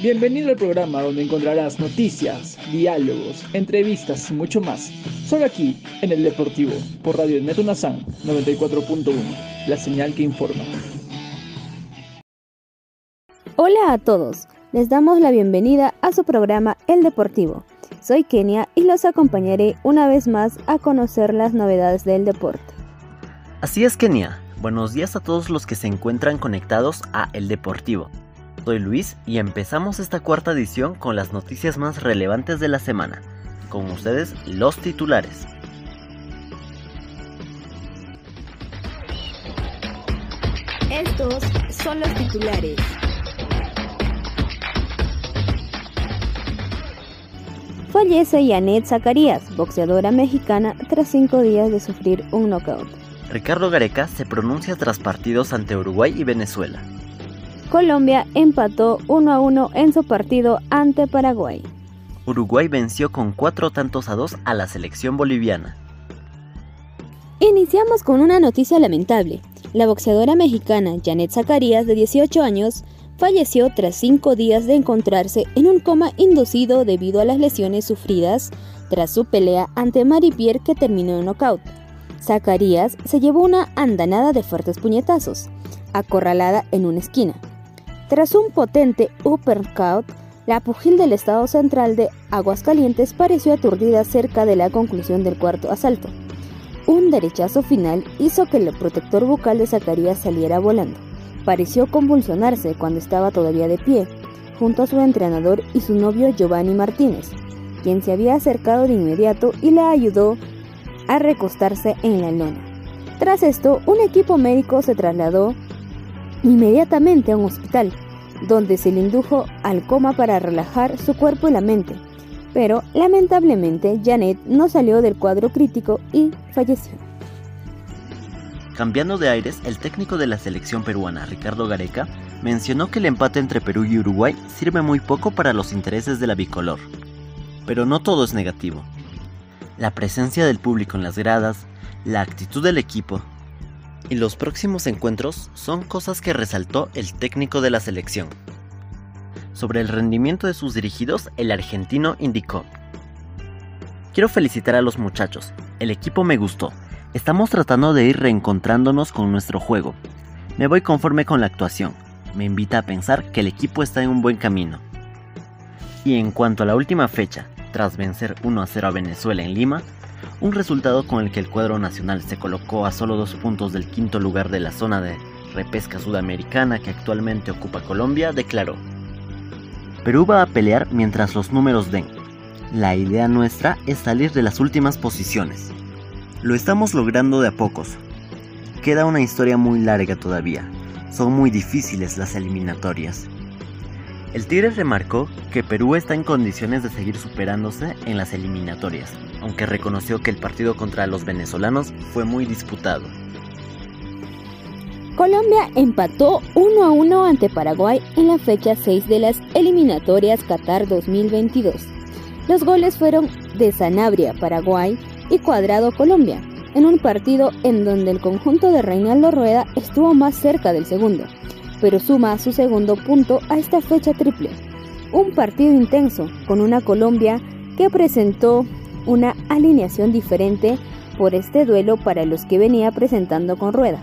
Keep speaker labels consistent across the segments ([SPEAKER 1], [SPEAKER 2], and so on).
[SPEAKER 1] Bienvenido al programa donde encontrarás noticias, diálogos, entrevistas y mucho más. Solo aquí, en el Deportivo, por Radio Neto Nazán 94.1, la señal que informa.
[SPEAKER 2] Hola a todos, les damos la bienvenida a su programa El Deportivo. Soy Kenia y los acompañaré una vez más a conocer las novedades del deporte.
[SPEAKER 3] Así es Kenia, buenos días a todos los que se encuentran conectados a El Deportivo. Soy Luis y empezamos esta cuarta edición con las noticias más relevantes de la semana. Con ustedes los titulares.
[SPEAKER 2] Estos son los titulares. Fallece Janet Zacarías, boxeadora mexicana, tras cinco días de sufrir un knockout.
[SPEAKER 3] Ricardo Gareca se pronuncia tras partidos ante Uruguay y Venezuela.
[SPEAKER 2] Colombia empató 1 a 1 en su partido ante Paraguay.
[SPEAKER 3] Uruguay venció con cuatro tantos a dos a la selección boliviana.
[SPEAKER 2] Iniciamos con una noticia lamentable. La boxeadora mexicana Janet Zacarías, de 18 años, falleció tras cinco días de encontrarse en un coma inducido debido a las lesiones sufridas tras su pelea ante Mari Pierre que terminó en knockout. Zacarías se llevó una andanada de fuertes puñetazos, acorralada en una esquina. Tras un potente uppercut, la pugil del estado central de Aguascalientes pareció aturdida cerca de la conclusión del cuarto asalto. Un derechazo final hizo que el protector bucal de Zacarías saliera volando. Pareció convulsionarse cuando estaba todavía de pie, junto a su entrenador y su novio Giovanni Martínez, quien se había acercado de inmediato y la ayudó a recostarse en la lona. Tras esto, un equipo médico se trasladó inmediatamente a un hospital, donde se le indujo al coma para relajar su cuerpo y la mente. Pero lamentablemente Janet no salió del cuadro crítico y falleció.
[SPEAKER 3] Cambiando de aires, el técnico de la selección peruana, Ricardo Gareca, mencionó que el empate entre Perú y Uruguay sirve muy poco para los intereses de la bicolor. Pero no todo es negativo. La presencia del público en las gradas, la actitud del equipo, y los próximos encuentros son cosas que resaltó el técnico de la selección. Sobre el rendimiento de sus dirigidos, el argentino indicó, Quiero felicitar a los muchachos, el equipo me gustó, estamos tratando de ir reencontrándonos con nuestro juego. Me voy conforme con la actuación, me invita a pensar que el equipo está en un buen camino. Y en cuanto a la última fecha, tras vencer 1 a 0 a Venezuela en Lima, un resultado con el que el cuadro nacional se colocó a solo dos puntos del quinto lugar de la zona de repesca sudamericana que actualmente ocupa Colombia, declaró, Perú va a pelear mientras los números den. La idea nuestra es salir de las últimas posiciones. Lo estamos logrando de a pocos. Queda una historia muy larga todavía. Son muy difíciles las eliminatorias. El Tigre remarcó que Perú está en condiciones de seguir superándose en las eliminatorias, aunque reconoció que el partido contra los venezolanos fue muy disputado.
[SPEAKER 2] Colombia empató 1 a 1 ante Paraguay en la fecha 6 de las eliminatorias Qatar 2022. Los goles fueron de Sanabria, Paraguay, y Cuadrado, Colombia, en un partido en donde el conjunto de Reinaldo Rueda estuvo más cerca del segundo pero suma su segundo punto a esta fecha triple. Un partido intenso con una Colombia que presentó una alineación diferente por este duelo para los que venía presentando con Rueda.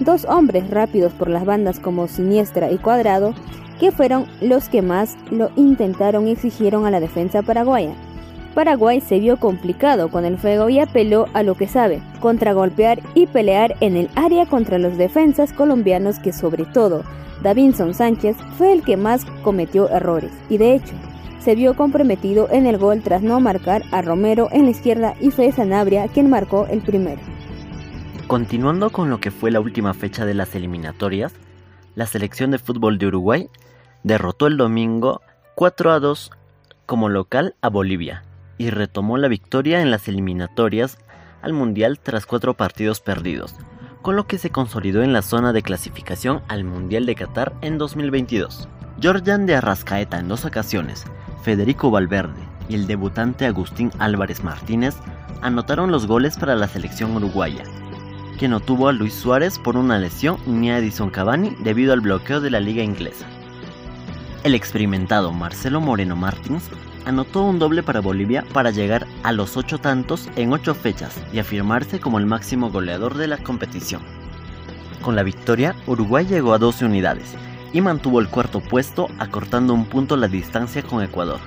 [SPEAKER 2] Dos hombres rápidos por las bandas como Siniestra y Cuadrado, que fueron los que más lo intentaron y exigieron a la defensa paraguaya. Paraguay se vio complicado con el fuego y apeló a lo que sabe, contragolpear y pelear en el área contra los defensas colombianos que sobre todo Davinson Sánchez fue el que más cometió errores y de hecho se vio comprometido en el gol tras no marcar a Romero en la izquierda y fue Sanabria quien marcó el primero.
[SPEAKER 3] Continuando con lo que fue la última fecha de las eliminatorias, la selección de fútbol de Uruguay derrotó el domingo 4 a 2 como local a Bolivia y retomó la victoria en las eliminatorias al Mundial tras cuatro partidos perdidos, con lo que se consolidó en la zona de clasificación al Mundial de Qatar en 2022. Jordan de Arrascaeta en dos ocasiones, Federico Valverde y el debutante Agustín Álvarez Martínez anotaron los goles para la selección uruguaya. que no tuvo a Luis Suárez por una lesión ni a Edison Cavani debido al bloqueo de la liga inglesa. El experimentado Marcelo Moreno Martins anotó un doble para Bolivia para llegar a los ocho tantos en ocho fechas y afirmarse como el máximo goleador de la competición. Con la victoria, Uruguay llegó a 12 unidades y mantuvo el cuarto puesto acortando un punto la distancia con Ecuador.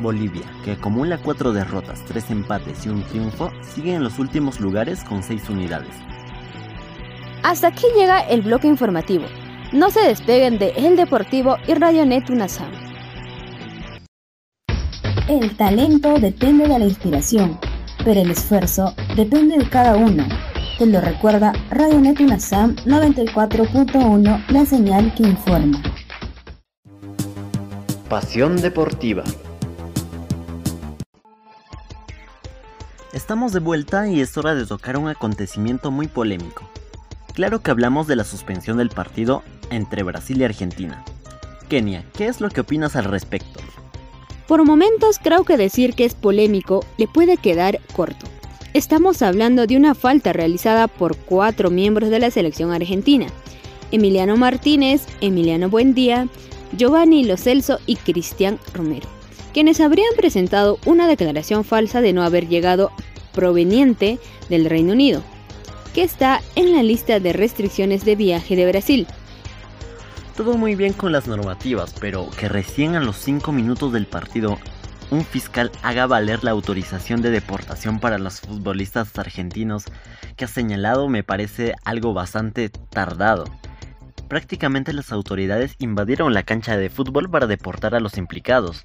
[SPEAKER 3] Bolivia, que acumula cuatro derrotas, tres empates y un triunfo, sigue en los últimos lugares con seis unidades.
[SPEAKER 2] Hasta aquí llega el bloque informativo. No se despeguen de El Deportivo y Radionet UNASAM. El talento depende de la inspiración, pero el esfuerzo depende de cada uno. Te lo recuerda Radionet UNASAM 94.1, la señal que informa.
[SPEAKER 3] Pasión deportiva. Estamos de vuelta y es hora de tocar un acontecimiento muy polémico. Claro que hablamos de la suspensión del partido entre Brasil y Argentina. Kenia, ¿qué es lo que opinas al respecto?
[SPEAKER 2] Por momentos creo que decir que es polémico le puede quedar corto. Estamos hablando de una falta realizada por cuatro miembros de la selección argentina. Emiliano Martínez, Emiliano Buendía, Giovanni Lo Celso y Cristian Romero quienes habrían presentado una declaración falsa de no haber llegado proveniente del Reino Unido, que está en la lista de restricciones de viaje de Brasil.
[SPEAKER 3] Todo muy bien con las normativas, pero que recién a los 5 minutos del partido un fiscal haga valer la autorización de deportación para los futbolistas argentinos que ha señalado me parece algo bastante tardado. Prácticamente las autoridades invadieron la cancha de fútbol para deportar a los implicados,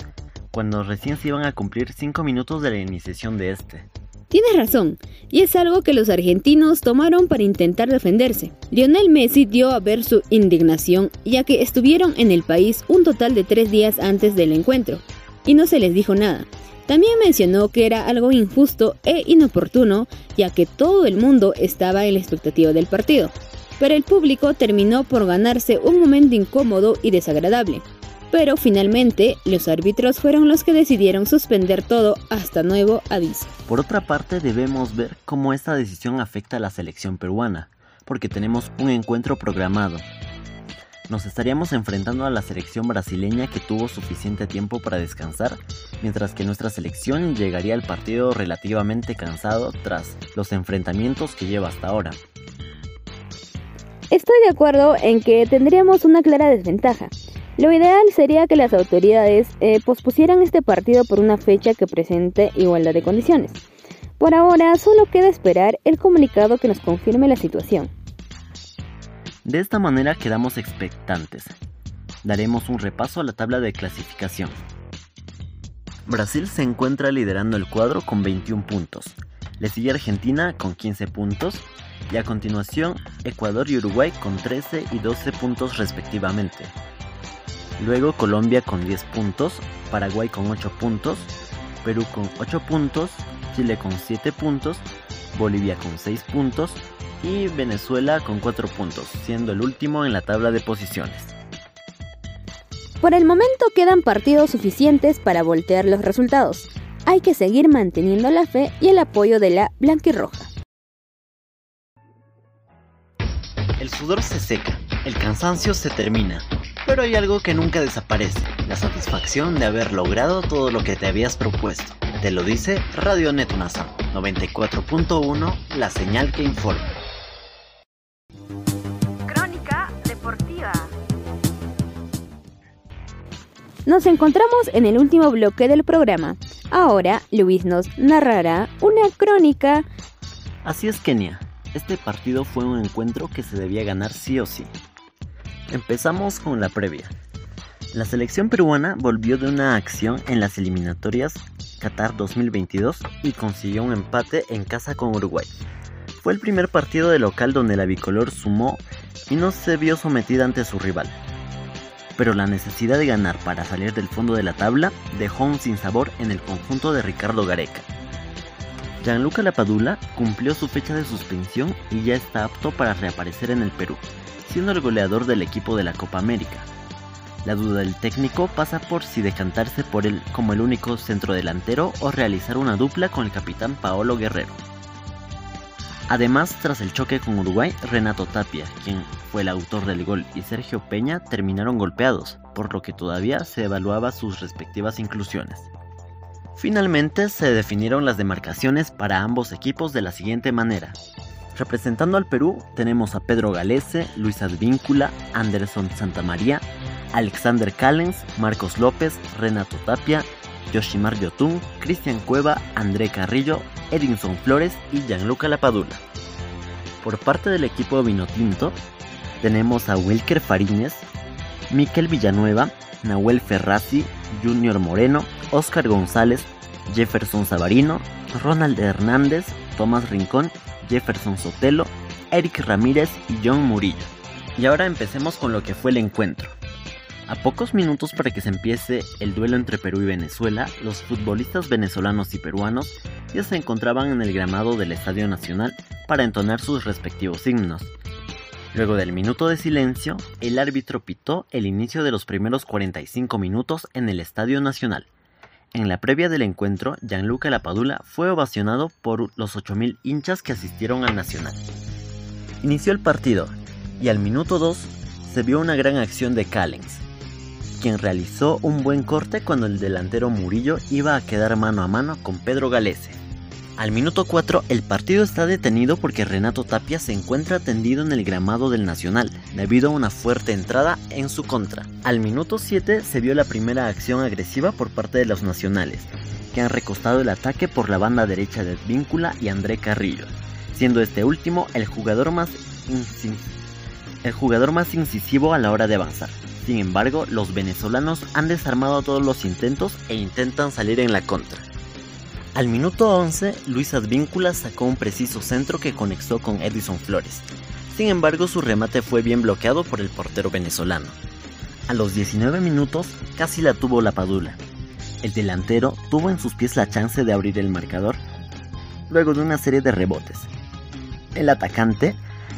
[SPEAKER 3] cuando recién se iban a cumplir 5 minutos de la iniciación de este.
[SPEAKER 2] Tienes razón, y es algo que los argentinos tomaron para intentar defenderse. Lionel Messi dio a ver su indignación, ya que estuvieron en el país un total de tres días antes del encuentro, y no se les dijo nada. También mencionó que era algo injusto e inoportuno, ya que todo el mundo estaba en la expectativa del partido. Pero el público terminó por ganarse un momento incómodo y desagradable, pero finalmente los árbitros fueron los que decidieron suspender todo hasta nuevo aviso.
[SPEAKER 3] Por otra parte, debemos ver cómo esta decisión afecta a la selección peruana, porque tenemos un encuentro programado. Nos estaríamos enfrentando a la selección brasileña que tuvo suficiente tiempo para descansar, mientras que nuestra selección llegaría al partido relativamente cansado tras los enfrentamientos que lleva hasta ahora.
[SPEAKER 2] Estoy de acuerdo en que tendríamos una clara desventaja, lo ideal sería que las autoridades eh, pospusieran este partido por una fecha que presente igualdad de condiciones. Por ahora solo queda esperar el comunicado que nos confirme la situación.
[SPEAKER 3] De esta manera quedamos expectantes. Daremos un repaso a la tabla de clasificación. Brasil se encuentra liderando el cuadro con 21 puntos. Le sigue Argentina con 15 puntos y a continuación Ecuador y Uruguay con 13 y 12 puntos respectivamente. Luego Colombia con 10 puntos, Paraguay con 8 puntos, Perú con 8 puntos, Chile con 7 puntos, Bolivia con 6 puntos y Venezuela con 4 puntos, siendo el último en la tabla de posiciones.
[SPEAKER 2] Por el momento quedan partidos suficientes para voltear los resultados. Hay que seguir manteniendo la fe y el apoyo de la blanquirroja.
[SPEAKER 3] El sudor se seca, el cansancio se termina, pero hay algo que nunca desaparece, la satisfacción de haber logrado todo lo que te habías propuesto. Te lo dice Radio Net 94.1, la señal que informa.
[SPEAKER 2] Crónica Deportiva. Nos encontramos en el último bloque del programa. Ahora Luis nos narrará una crónica.
[SPEAKER 3] Así es, Kenia. Este partido fue un encuentro que se debía ganar sí o sí. Empezamos con la previa. La selección peruana volvió de una acción en las eliminatorias Qatar 2022 y consiguió un empate en casa con Uruguay. Fue el primer partido de local donde la bicolor sumó y no se vio sometida ante su rival. Pero la necesidad de ganar para salir del fondo de la tabla dejó un sinsabor en el conjunto de Ricardo Gareca. Gianluca Lapadula cumplió su fecha de suspensión y ya está apto para reaparecer en el Perú siendo el goleador del equipo de la Copa América. La duda del técnico pasa por si decantarse por él como el único centrodelantero o realizar una dupla con el capitán Paolo Guerrero. Además, tras el choque con Uruguay, Renato Tapia, quien fue el autor del gol, y Sergio Peña terminaron golpeados, por lo que todavía se evaluaba sus respectivas inclusiones. Finalmente se definieron las demarcaciones para ambos equipos de la siguiente manera. Representando al Perú tenemos a Pedro Galese, Luis Advíncula, Anderson Santamaría, Alexander Callens, Marcos López, Renato Tapia, Yoshimar Yotun, Cristian Cueva, André Carrillo, Edinson Flores y Gianluca Lapadula. Por parte del equipo Vinotinto tenemos a Wilker Fariñez, Miquel Villanueva, Nahuel Ferrazzi, Junior Moreno, Oscar González, Jefferson Sabarino, Ronald Hernández, Tomás Rincón, Jefferson Sotelo, Eric Ramírez y John Murillo. Y ahora empecemos con lo que fue el encuentro. A pocos minutos para que se empiece el duelo entre Perú y Venezuela, los futbolistas venezolanos y peruanos ya se encontraban en el gramado del Estadio Nacional para entonar sus respectivos himnos. Luego del minuto de silencio, el árbitro pitó el inicio de los primeros 45 minutos en el Estadio Nacional. En la previa del encuentro, Gianluca Lapadula fue ovacionado por los 8.000 hinchas que asistieron al Nacional. Inició el partido y al minuto 2 se vio una gran acción de Callens, quien realizó un buen corte cuando el delantero Murillo iba a quedar mano a mano con Pedro Galese. Al minuto 4 el partido está detenido porque Renato Tapia se encuentra tendido en el gramado del Nacional debido a una fuerte entrada en su contra. Al minuto 7 se vio la primera acción agresiva por parte de los nacionales, que han recostado el ataque por la banda derecha de Víncula y André Carrillo, siendo este último el jugador más, el jugador más incisivo a la hora de avanzar. Sin embargo, los venezolanos han desarmado todos los intentos e intentan salir en la contra. Al minuto 11, Luis Advíncula sacó un preciso centro que conectó con Edison Flores. Sin embargo, su remate fue bien bloqueado por el portero venezolano. A los 19 minutos, casi la tuvo la Padula. El delantero tuvo en sus pies la chance de abrir el marcador luego de una serie de rebotes. El atacante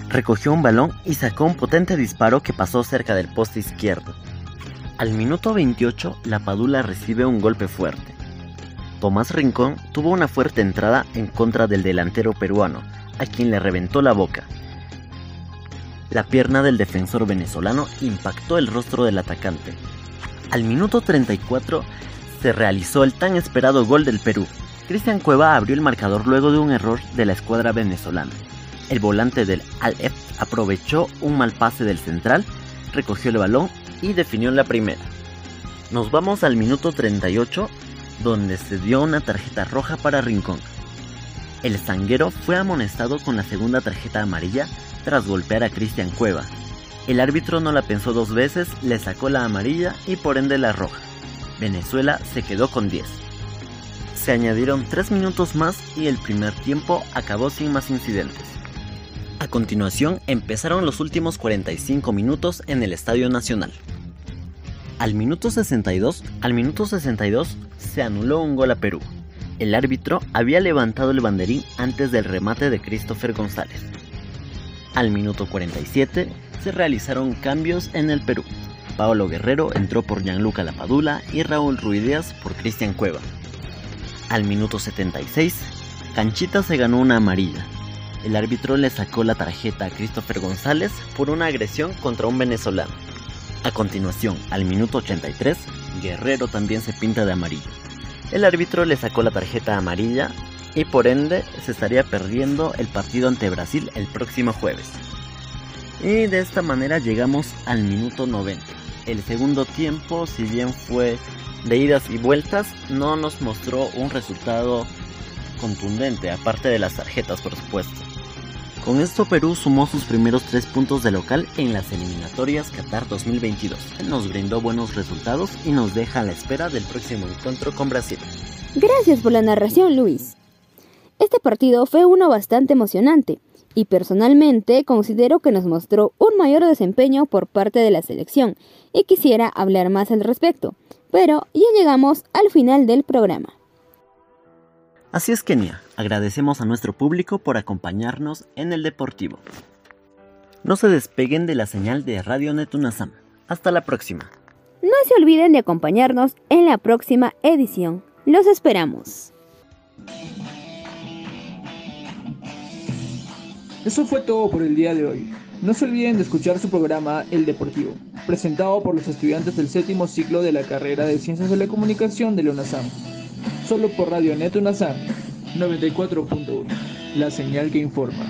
[SPEAKER 3] recogió un balón y sacó un potente disparo que pasó cerca del poste izquierdo. Al minuto 28, la Padula recibe un golpe fuerte. Tomás Rincón tuvo una fuerte entrada en contra del delantero peruano, a quien le reventó la boca. La pierna del defensor venezolano impactó el rostro del atacante. Al minuto 34 se realizó el tan esperado gol del Perú. Cristian Cueva abrió el marcador luego de un error de la escuadra venezolana. El volante del Al-Ef aprovechó un mal pase del central, recogió el balón y definió la primera. Nos vamos al minuto 38, donde se dio una tarjeta roja para Rincón. El zanguero fue amonestado con la segunda tarjeta amarilla tras golpear a Cristian Cueva. El árbitro no la pensó dos veces, le sacó la amarilla y por ende la roja. Venezuela se quedó con 10. Se añadieron 3 minutos más y el primer tiempo acabó sin más incidentes. A continuación empezaron los últimos 45 minutos en el Estadio Nacional. Al minuto 62, al minuto 62 se anuló un gol a Perú. El árbitro había levantado el banderín antes del remate de Christopher González. Al minuto 47 se realizaron cambios en el Perú. Paolo Guerrero entró por Gianluca Lapadula y Raúl Ruidías por Cristian Cueva. Al minuto 76, Canchita se ganó una amarilla el árbitro le sacó la tarjeta a Christopher González por una agresión contra un venezolano. A continuación, al minuto 83, Guerrero también se pinta de amarillo. El árbitro le sacó la tarjeta amarilla y por ende se estaría perdiendo el partido ante Brasil el próximo jueves. Y de esta manera llegamos al minuto 90. El segundo tiempo, si bien fue de idas y vueltas, no nos mostró un resultado contundente, aparte de las tarjetas por supuesto. Con esto Perú sumó sus primeros tres puntos de local en las eliminatorias Qatar 2022. Nos brindó buenos resultados y nos deja a la espera del próximo encuentro con Brasil.
[SPEAKER 2] Gracias por la narración, Luis. Este partido fue uno bastante emocionante y personalmente considero que nos mostró un mayor desempeño por parte de la selección y quisiera hablar más al respecto. Pero ya llegamos al final del programa.
[SPEAKER 3] Así es, Kenia, agradecemos a nuestro público por acompañarnos en el Deportivo. No se despeguen de la señal de Radio Netunasam. Hasta la próxima.
[SPEAKER 2] No se olviden de acompañarnos en la próxima edición. Los esperamos.
[SPEAKER 1] Eso fue todo por el día de hoy. No se olviden de escuchar su programa El Deportivo, presentado por los estudiantes del séptimo ciclo de la carrera de Ciencias de la Comunicación de la solo por Radio Net Unazán 94.1, la señal que informa.